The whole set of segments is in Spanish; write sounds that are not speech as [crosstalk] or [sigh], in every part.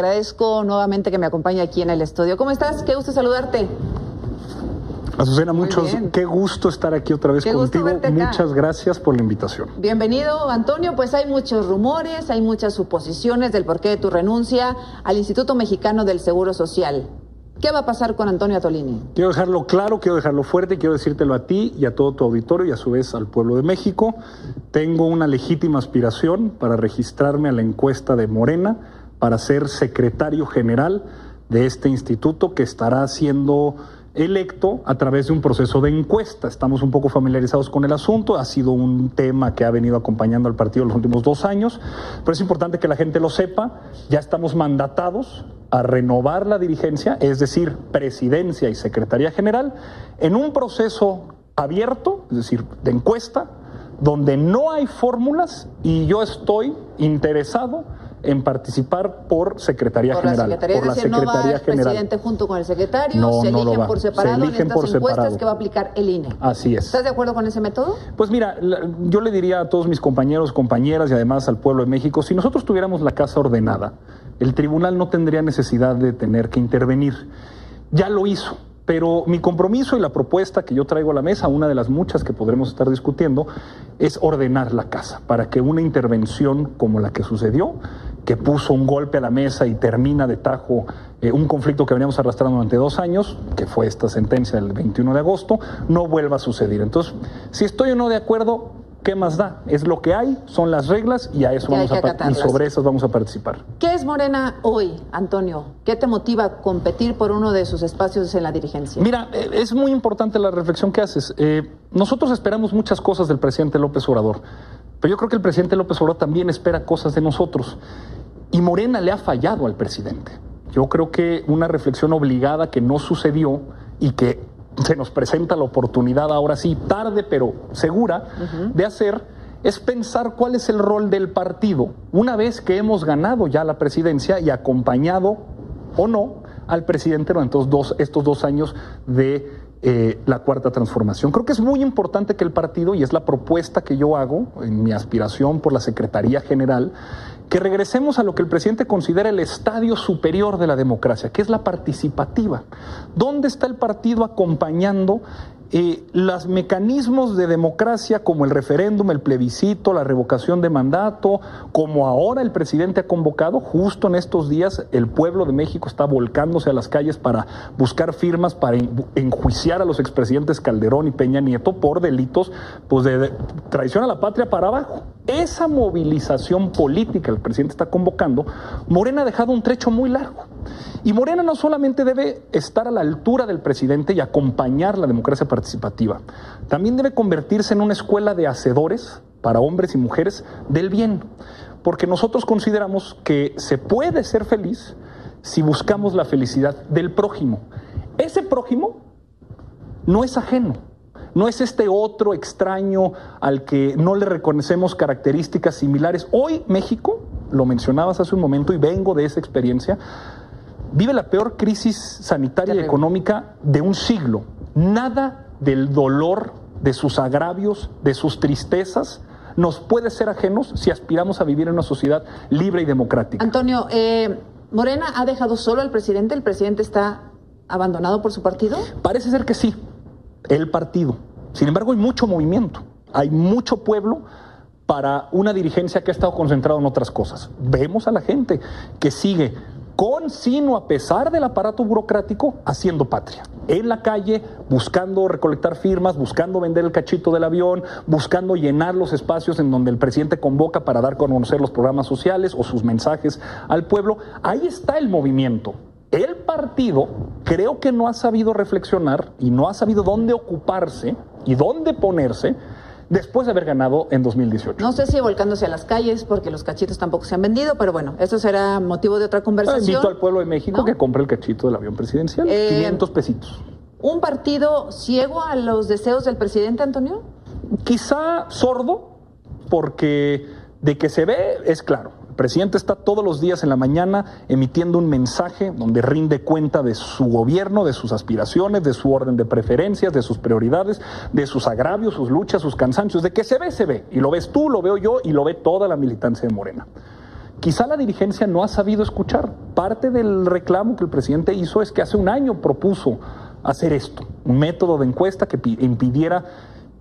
agradezco nuevamente que me acompañe aquí en el estudio. ¿Cómo estás? Qué gusto saludarte. Azucena, muchos, qué gusto estar aquí otra vez contigo. Muchas gracias por la invitación. Bienvenido, Antonio. Pues hay muchos rumores, hay muchas suposiciones del porqué de tu renuncia al Instituto Mexicano del Seguro Social. ¿Qué va a pasar con Antonio Atolini? Quiero dejarlo claro, quiero dejarlo fuerte, quiero decírtelo a ti y a todo tu auditorio y a su vez al pueblo de México. Tengo una legítima aspiración para registrarme a la encuesta de Morena para ser secretario general de este instituto que estará siendo electo a través de un proceso de encuesta. Estamos un poco familiarizados con el asunto, ha sido un tema que ha venido acompañando al partido los últimos dos años, pero es importante que la gente lo sepa, ya estamos mandatados a renovar la dirigencia, es decir, presidencia y secretaría general, en un proceso abierto, es decir, de encuesta, donde no hay fórmulas y yo estoy interesado en participar por Secretaría por General. La Secretaría, por la Secretaría no va el General. presidente junto con el secretario, no, se eligen por separado se eligen en estas por encuestas separado. que va a aplicar el INE. Así es. ¿Estás de acuerdo con ese método? Pues mira, yo le diría a todos mis compañeros, compañeras y además al pueblo de México, si nosotros tuviéramos la casa ordenada, el tribunal no tendría necesidad de tener que intervenir. Ya lo hizo. Pero mi compromiso y la propuesta que yo traigo a la mesa, una de las muchas que podremos estar discutiendo, es ordenar la casa para que una intervención como la que sucedió, que puso un golpe a la mesa y termina de tajo eh, un conflicto que veníamos arrastrando durante dos años, que fue esta sentencia del 21 de agosto, no vuelva a suceder. Entonces, si estoy o no de acuerdo, ¿qué más da? Es lo que hay, son las reglas y a eso vamos a y sobre esas vamos a participar. ¿Qué es Morena hoy, Antonio? ¿Qué te motiva a competir por uno de sus espacios en la dirigencia? Mira, eh, es muy importante la reflexión que haces. Eh, nosotros esperamos muchas cosas del presidente López Obrador, pero yo creo que el presidente López Obrador también espera cosas de nosotros. Y Morena le ha fallado al presidente. Yo creo que una reflexión obligada que no sucedió y que se nos presenta la oportunidad ahora sí, tarde pero segura, de hacer es pensar cuál es el rol del partido una vez que hemos ganado ya la presidencia y acompañado o no al presidente durante estos dos, estos dos años de eh, la cuarta transformación. Creo que es muy importante que el partido, y es la propuesta que yo hago en mi aspiración por la Secretaría General, que regresemos a lo que el presidente considera el estadio superior de la democracia, que es la participativa. ¿Dónde está el partido acompañando eh, los mecanismos de democracia como el referéndum, el plebiscito, la revocación de mandato, como ahora el presidente ha convocado, justo en estos días el pueblo de México está volcándose a las calles para buscar firmas para enjuiciar a los expresidentes Calderón y Peña Nieto por delitos pues, de traición a la patria para abajo. Esa movilización política el presidente está convocando, Morena ha dejado un trecho muy largo. Y Morena no solamente debe estar a la altura del presidente y acompañar la democracia participativa, también debe convertirse en una escuela de hacedores para hombres y mujeres del bien, porque nosotros consideramos que se puede ser feliz si buscamos la felicidad del prójimo. Ese prójimo no es ajeno, no es este otro extraño al que no le reconocemos características similares. Hoy México, lo mencionabas hace un momento y vengo de esa experiencia, vive la peor crisis sanitaria y económica de un siglo. Nada del dolor, de sus agravios, de sus tristezas, nos puede ser ajenos si aspiramos a vivir en una sociedad libre y democrática. Antonio, eh, ¿Morena ha dejado solo al presidente? ¿El presidente está abandonado por su partido? Parece ser que sí, el partido. Sin embargo, hay mucho movimiento, hay mucho pueblo para una dirigencia que ha estado concentrada en otras cosas. Vemos a la gente que sigue con, sino a pesar del aparato burocrático, haciendo patria. En la calle, buscando recolectar firmas, buscando vender el cachito del avión, buscando llenar los espacios en donde el presidente convoca para dar a conocer los programas sociales o sus mensajes al pueblo. Ahí está el movimiento. El partido creo que no ha sabido reflexionar y no ha sabido dónde ocuparse y dónde ponerse después de haber ganado en 2018. No sé si volcándose a las calles, porque los cachitos tampoco se han vendido, pero bueno, eso será motivo de otra conversación. Invito al pueblo de México que compre el cachito del avión presidencial, 500 eh, pesitos. ¿Un partido ciego a los deseos del presidente, Antonio? Quizá sordo, porque de que se ve es claro presidente está todos los días en la mañana emitiendo un mensaje donde rinde cuenta de su gobierno, de sus aspiraciones, de su orden de preferencias, de sus prioridades, de sus agravios, sus luchas, sus cansancios, de que se ve, se ve. Y lo ves tú, lo veo yo y lo ve toda la militancia de Morena. quizá la dirigencia no ha sabido escuchar. Parte del reclamo que el presidente hizo es que hace un año propuso hacer esto, un método de encuesta que impidiera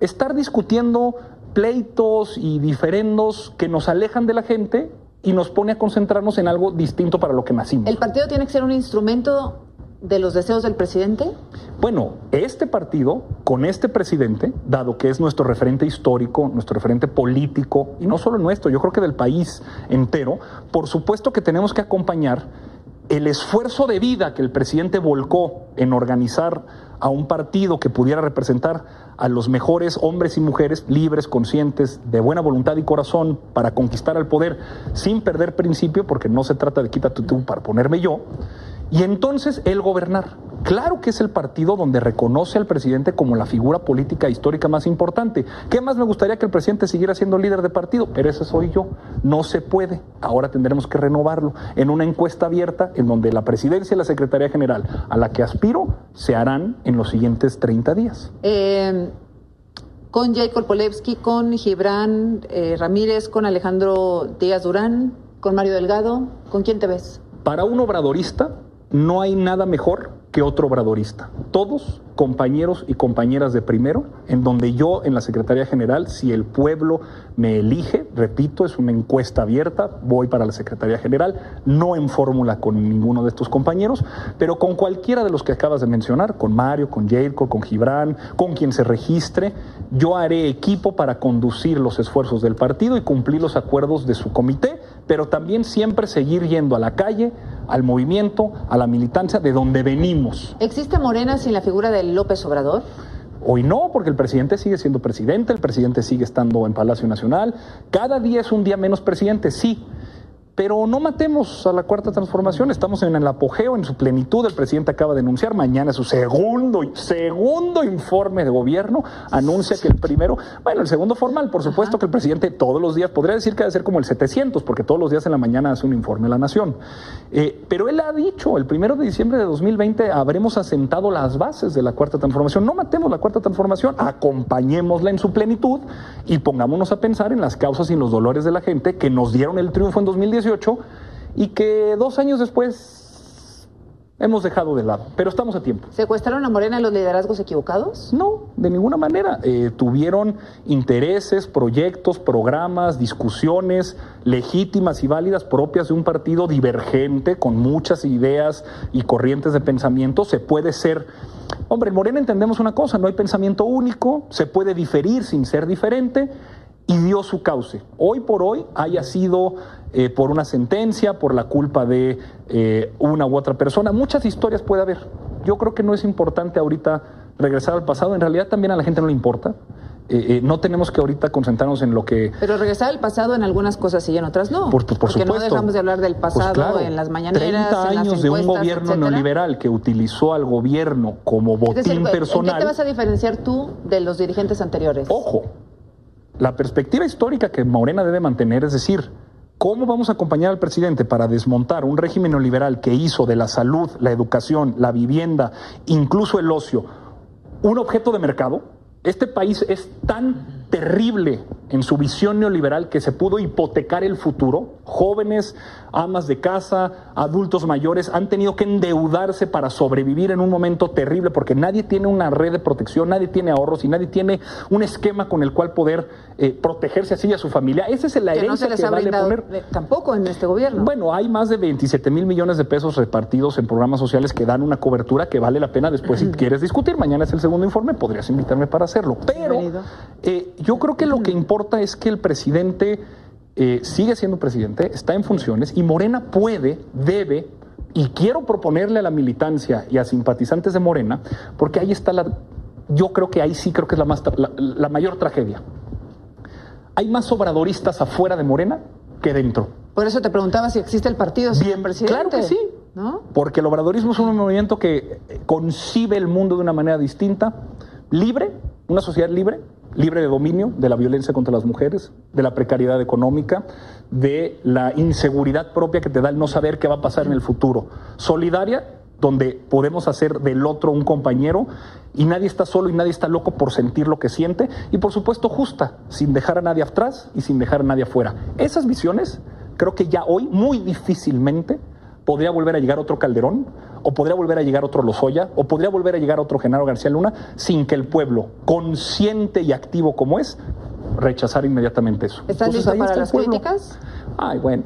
estar discutiendo pleitos y diferendos que nos alejan de la gente y nos pone a concentrarnos en algo distinto para lo que nacimos. ¿El partido tiene que ser un instrumento de los deseos del presidente? Bueno, este partido, con este presidente, dado que es nuestro referente histórico, nuestro referente político, y no solo nuestro, yo creo que del país entero, por supuesto que tenemos que acompañar el esfuerzo de vida que el presidente volcó en organizar a un partido que pudiera representar a los mejores hombres y mujeres libres, conscientes, de buena voluntad y corazón para conquistar el poder sin perder principio, porque no se trata de quítate tú para ponerme yo, y entonces él gobernar. Claro que es el partido donde reconoce al presidente como la figura política histórica más importante. ¿Qué más me gustaría que el presidente siguiera siendo líder de partido? Pero ese soy yo. No se puede. Ahora tendremos que renovarlo en una encuesta abierta en donde la presidencia y la Secretaría General a la que aspiro se harán en los siguientes 30 días. Eh, con Jacob Polevsky, con Gibran eh, Ramírez, con Alejandro Díaz Durán, con Mario Delgado. ¿Con quién te ves? Para un obradorista, no hay nada mejor que otro obradorista. Todos compañeros y compañeras de primero, en donde yo en la Secretaría General, si el pueblo me elige, repito, es una encuesta abierta, voy para la Secretaría General, no en fórmula con ninguno de estos compañeros, pero con cualquiera de los que acabas de mencionar, con Mario, con Jacob, con Gibran, con quien se registre, yo haré equipo para conducir los esfuerzos del partido y cumplir los acuerdos de su comité, pero también siempre seguir yendo a la calle, al movimiento, a la militancia de donde venimos. ¿Existe Morena sin la figura de López Obrador? Hoy no, porque el presidente sigue siendo presidente, el presidente sigue estando en Palacio Nacional. Cada día es un día menos presidente, sí, pero no matemos a la cuarta transformación, estamos en el apogeo, en su plenitud. El presidente acaba de anunciar mañana su segundo, segundo informe de gobierno. Anuncia que el primero, bueno, el segundo formal, por supuesto que el presidente todos los días, podría decir que debe ser como el 700, porque todos los días en la mañana hace un informe a la nación. Eh, pero él ha dicho, el primero de diciembre de 2020 habremos asentado las bases de la cuarta transformación. No matemos la cuarta transformación, acompañémosla en su plenitud y pongámonos a pensar en las causas y los dolores de la gente que nos dieron el triunfo en 2018 y que dos años después hemos dejado de lado, pero estamos a tiempo. ¿Secuestraron a Morena los liderazgos equivocados? No, de ninguna manera. Eh, tuvieron intereses, proyectos, programas, discusiones legítimas y válidas propias de un partido divergente, con muchas ideas y corrientes de pensamiento. Se puede ser Hombre, en Morena entendemos una cosa, no hay pensamiento único, se puede diferir sin ser diferente y dio su cauce. Hoy por hoy haya sido eh, por una sentencia, por la culpa de eh, una u otra persona, muchas historias puede haber. Yo creo que no es importante ahorita regresar al pasado, en realidad también a la gente no le importa. Eh, no tenemos que ahorita concentrarnos en lo que... Pero regresar al pasado en algunas cosas y en otras no. Por, por, porque no dejamos de hablar del pues pasado en las mañaneras. 30 años de un gobierno neoliberal que utilizó al gobierno como botín personal. ¿En qué te vas a diferenciar tú de los dirigentes anteriores? Ojo, la perspectiva histórica que Morena debe mantener es decir, ¿cómo vamos a acompañar al presidente para desmontar un régimen neoliberal que hizo de la salud, la educación, la vivienda, incluso el ocio, un objeto de mercado? Este país es tan terrible en su visión neoliberal que se pudo hipotecar el futuro. Jóvenes, amas de casa, adultos mayores han tenido que endeudarse para sobrevivir en un momento terrible porque nadie tiene una red de protección, nadie tiene ahorros y nadie tiene un esquema con el cual poder eh, protegerse así y a su familia. Esa es la herencia que, vale poner. Tampoco en este gobierno. Bueno, hay más de 27 mil millones de pesos repartidos en programas sociales que dan una cobertura que vale la pena después si [clears throat] quieres discutir. Mañana es el segundo informe, podrías invitarme para hacerlo. Pero eh, yo creo que lo que importa es que el presidente eh, sigue siendo presidente, está en funciones y Morena puede, debe, y quiero proponerle a la militancia y a simpatizantes de Morena, porque ahí está la, yo creo que ahí sí creo que es la, más, la, mayor tragedia. Hay más obradoristas afuera de Morena que dentro. Por eso te preguntaba si existe el partido Bien, presidente. Claro que sí. ¿no? Porque el obradorismo es un movimiento que concibe el mundo de una manera distinta, libre, una sociedad libre, libre de dominio, de la violencia contra las mujeres, de la precariedad económica, de la inseguridad propia que te da el no saber qué va a pasar en el futuro. Solidaria, donde podemos hacer del otro un compañero y nadie está solo y nadie está loco por sentir lo que siente. Y por supuesto justa, sin dejar a nadie atrás y sin dejar a nadie afuera. Esas visiones creo que ya hoy muy difícilmente podría volver a llegar otro Calderón, o podría volver a llegar otro Lozoya, o podría volver a llegar otro Genaro García Luna, sin que el pueblo, consciente y activo como es, rechazar inmediatamente eso. ¿Estás listo para las críticas? Ay, bueno.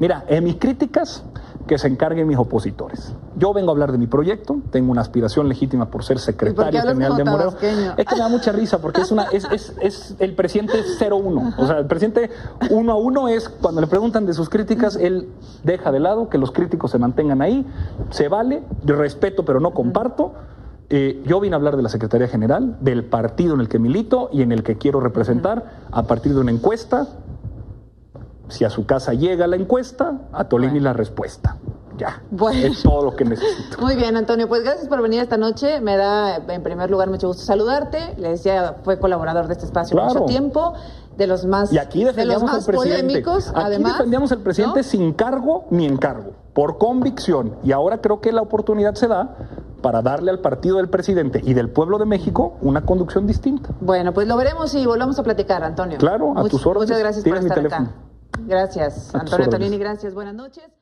Mira, en mis críticas que se encarguen mis opositores. Yo vengo a hablar de mi proyecto, tengo una aspiración legítima por ser secretario general de Moreno. Es que me da mucha risa porque es una es, es, es el presidente 01. O sea, el presidente uno a uno es cuando le preguntan de sus críticas, él deja de lado que los críticos se mantengan ahí, se vale, respeto pero no comparto. Eh, yo vine a hablar de la Secretaría General, del partido en el que milito y en el que quiero representar a partir de una encuesta si a su casa llega la encuesta, a Tolini la respuesta. Ya. Bueno. Es todo lo que necesito. Muy bien, Antonio. Pues gracias por venir esta noche. Me da, en primer lugar, mucho gusto saludarte. Le decía, fue colaborador de este espacio mucho tiempo. De los más, y aquí defendíamos al presidente. Aquí además, defendíamos al presidente sin cargo ni encargo, por convicción. Y ahora creo que la oportunidad se da para darle al partido del presidente y del pueblo de México una conducción distinta. Bueno, pues lo veremos y volvamos a platicar, Antonio. Claro, a tus órdenes. Muchas gracias por estar acá. Gracias, Antonio Tonini, gracias. Buenas noches.